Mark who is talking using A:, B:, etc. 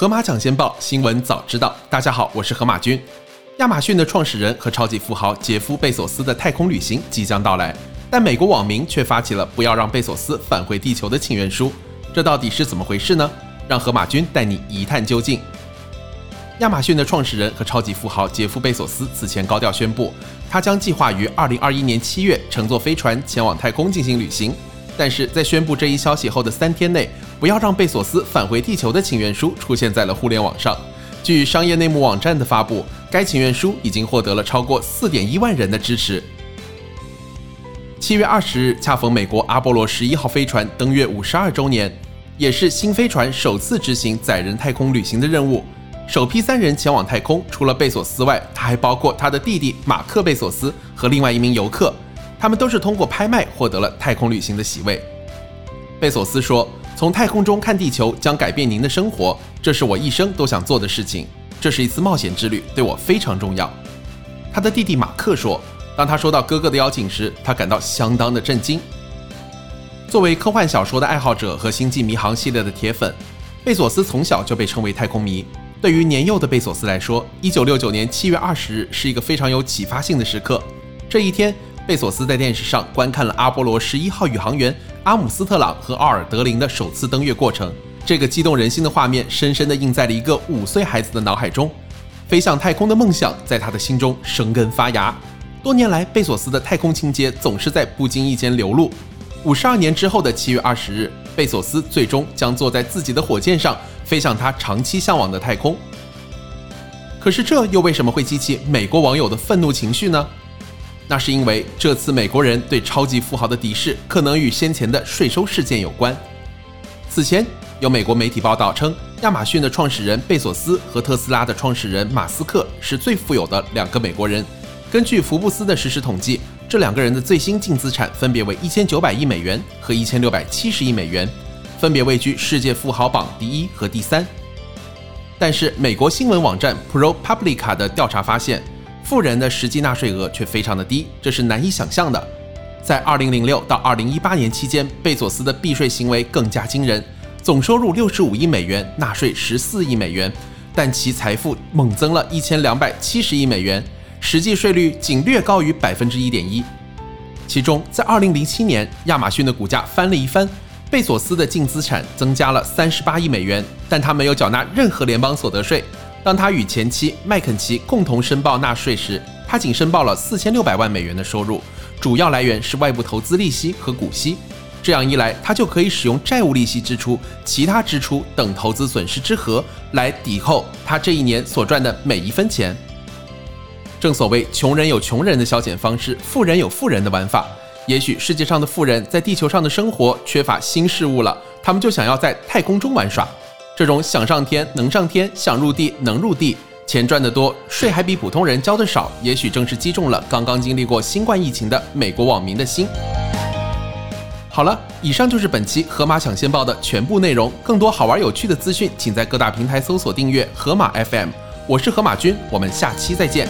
A: 河马抢先报新闻早知道，大家好，我是河马君。亚马逊的创始人和超级富豪杰夫·贝索斯的太空旅行即将到来，但美国网民却发起了不要让贝索斯返回地球的请愿书，这到底是怎么回事呢？让河马君带你一探究竟。亚马逊的创始人和超级富豪杰夫·贝索斯此前高调宣布，他将计划于2021年7月乘坐飞船前往太空进行旅行。但是在宣布这一消息后的三天内，不要让贝索斯返回地球的请愿书出现在了互联网上。据商业内幕网站的发布，该请愿书已经获得了超过四点一万人的支持。七月二十日，恰逢美国阿波罗十一号飞船登月五十二周年，也是新飞船首次执行载人太空旅行的任务。首批三人前往太空，除了贝索斯外，他还包括他的弟弟马克·贝索斯和另外一名游客。他们都是通过拍卖获得了太空旅行的席位。贝索斯说：“从太空中看地球将改变您的生活，这是我一生都想做的事情。这是一次冒险之旅，对我非常重要。”他的弟弟马克说：“当他收到哥哥的邀请时，他感到相当的震惊。”作为科幻小说的爱好者和星际迷航系列的铁粉，贝索斯从小就被称为太空迷。对于年幼的贝索斯来说，1969年7月20日是一个非常有启发性的时刻。这一天，贝索斯在电视上观看了阿波罗十一号宇航员阿姆斯特朗和奥尔德林的首次登月过程。这个激动人心的画面，深深地印在了一个五岁孩子的脑海中。飞向太空的梦想在他的心中生根发芽。多年来，贝索斯的太空情结总是在不经意间流露。五十二年之后的七月二十日，贝索斯最终将坐在自己的火箭上，飞向他长期向往的太空。可是，这又为什么会激起美国网友的愤怒情绪呢？那是因为这次美国人对超级富豪的敌视可能与先前的税收事件有关。此前有美国媒体报道称，亚马逊的创始人贝索斯和特斯拉的创始人马斯克是最富有的两个美国人。根据福布斯的实时统计，这两个人的最新净资产分别为一千九百亿美元和一千六百七十亿美元，分别位居世界富豪榜第一和第三。但是，美国新闻网站 ProPublica 的调查发现，富人的实际纳税额却非常的低，这是难以想象的。在2006到2018年期间，贝佐斯的避税行为更加惊人，总收入65亿美元，纳税14亿美元，但其财富猛增了1270亿美元，实际税率仅略高于百分之一点一。其中，在2007年，亚马逊的股价翻了一番，贝佐斯的净资产增加了38亿美元，但他没有缴纳任何联邦所得税。当他与前妻麦肯齐共同申报纳税时，他仅申报了四千六百万美元的收入，主要来源是外部投资利息和股息。这样一来，他就可以使用债务利息支出、其他支出等投资损失之和来抵扣他这一年所赚的每一分钱。正所谓，穷人有穷人的消遣方式，富人有富人的玩法。也许世界上的富人在地球上的生活缺乏新事物了，他们就想要在太空中玩耍。这种想上天能上天，想入地能入地，钱赚得多，税还比普通人交得少，也许正是击中了刚刚经历过新冠疫情的美国网民的心。好了，以上就是本期河马抢先报的全部内容。更多好玩有趣的资讯，请在各大平台搜索订阅河马 FM。我是河马君，我们下期再见。